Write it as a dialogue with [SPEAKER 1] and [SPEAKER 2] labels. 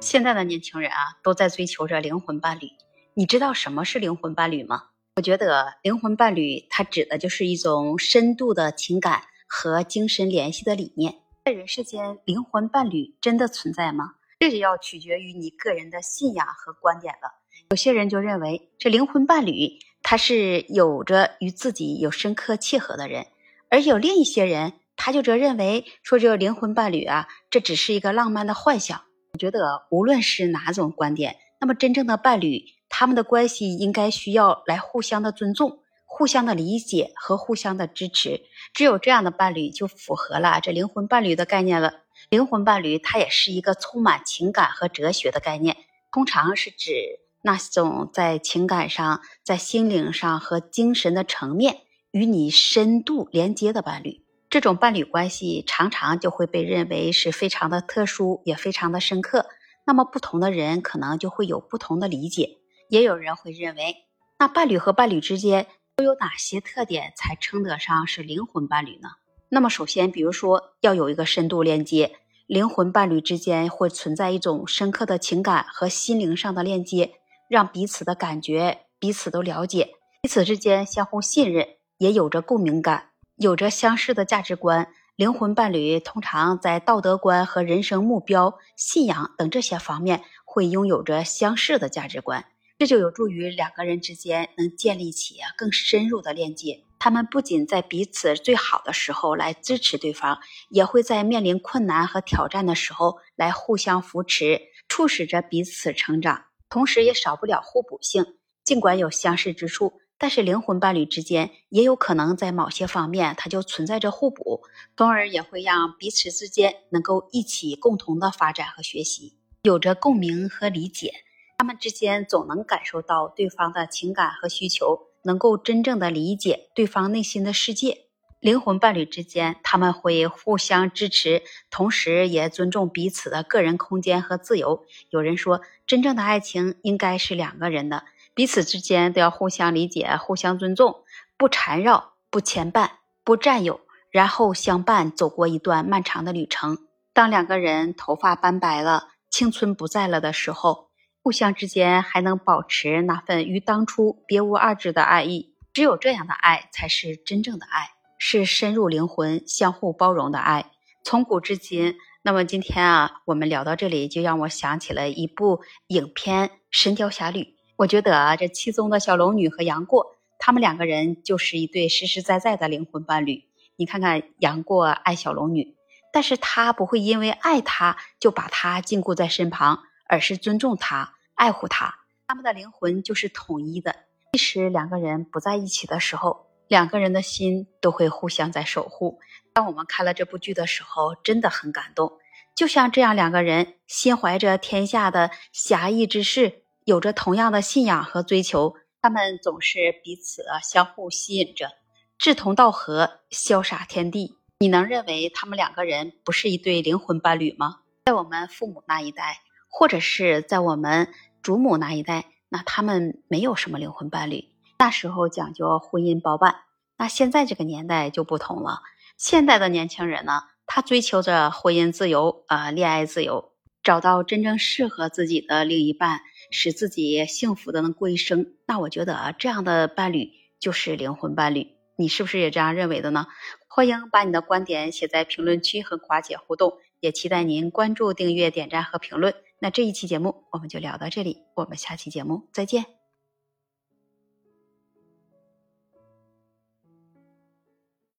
[SPEAKER 1] 现在的年轻人啊，都在追求着灵魂伴侣。你知道什么是灵魂伴侣吗？我觉得灵魂伴侣它指的就是一种深度的情感和精神联系的理念。在人世间，灵魂伴侣真的存在吗？这就要取决于你个人的信仰和观点了。有些人就认为这灵魂伴侣他是有着与自己有深刻契合的人，而有另一些人他就则认为说这个灵魂伴侣啊，这只是一个浪漫的幻想。我觉得无论是哪种观点，那么真正的伴侣，他们的关系应该需要来互相的尊重、互相的理解和互相的支持。只有这样的伴侣，就符合了这灵魂伴侣的概念了。灵魂伴侣，它也是一个充满情感和哲学的概念，通常是指那种在情感上、在心灵上和精神的层面与你深度连接的伴侣。这种伴侣关系常常就会被认为是非常的特殊，也非常的深刻。那么不同的人可能就会有不同的理解。也有人会认为，那伴侣和伴侣之间都有哪些特点才称得上是灵魂伴侣呢？那么首先，比如说要有一个深度链接，灵魂伴侣之间会存在一种深刻的情感和心灵上的链接，让彼此的感觉彼此都了解，彼此之间相互信任，也有着共鸣感。有着相似的价值观，灵魂伴侣通常在道德观和人生目标、信仰等这些方面会拥有着相似的价值观，这就有助于两个人之间能建立起更深入的链接。他们不仅在彼此最好的时候来支持对方，也会在面临困难和挑战的时候来互相扶持，促使着彼此成长。同时，也少不了互补性，尽管有相似之处。但是灵魂伴侣之间也有可能在某些方面，它就存在着互补，从而也会让彼此之间能够一起共同的发展和学习，有着共鸣和理解。他们之间总能感受到对方的情感和需求，能够真正的理解对方内心的世界。灵魂伴侣之间，他们会互相支持，同时也尊重彼此的个人空间和自由。有人说，真正的爱情应该是两个人的。彼此之间都要互相理解、互相尊重，不缠绕、不牵绊、不占有，然后相伴走过一段漫长的旅程。当两个人头发斑白了、青春不在了的时候，互相之间还能保持那份与当初别无二致的爱意。只有这样的爱，才是真正的爱，是深入灵魂、相互包容的爱。从古至今，那么今天啊，我们聊到这里，就让我想起了一部影片《神雕侠侣》。我觉得，这其中的小龙女和杨过，他们两个人就是一对实实在在的灵魂伴侣。你看看杨过爱小龙女，但是他不会因为爱她就把她禁锢在身旁，而是尊重她、爱护她。他们的灵魂就是统一的，即使两个人不在一起的时候，两个人的心都会互相在守护。当我们看了这部剧的时候，真的很感动。就像这样两个人心怀着天下的侠义之士。有着同样的信仰和追求，他们总是彼此相互吸引着，志同道合，潇洒天地。你能认为他们两个人不是一对灵魂伴侣吗？在我们父母那一代，或者是在我们祖母那一代，那他们没有什么灵魂伴侣，那时候讲究婚姻包办。那现在这个年代就不同了，现在的年轻人呢，他追求着婚姻自由啊，恋爱自由，找到真正适合自己的另一半。使自己幸福的能过一生，那我觉得啊，这样的伴侣就是灵魂伴侣。你是不是也这样认为的呢？欢迎把你的观点写在评论区和华姐互动，也期待您关注、订阅、点赞和评论。那这一期节目我们就聊到这里，我们下期节目再见。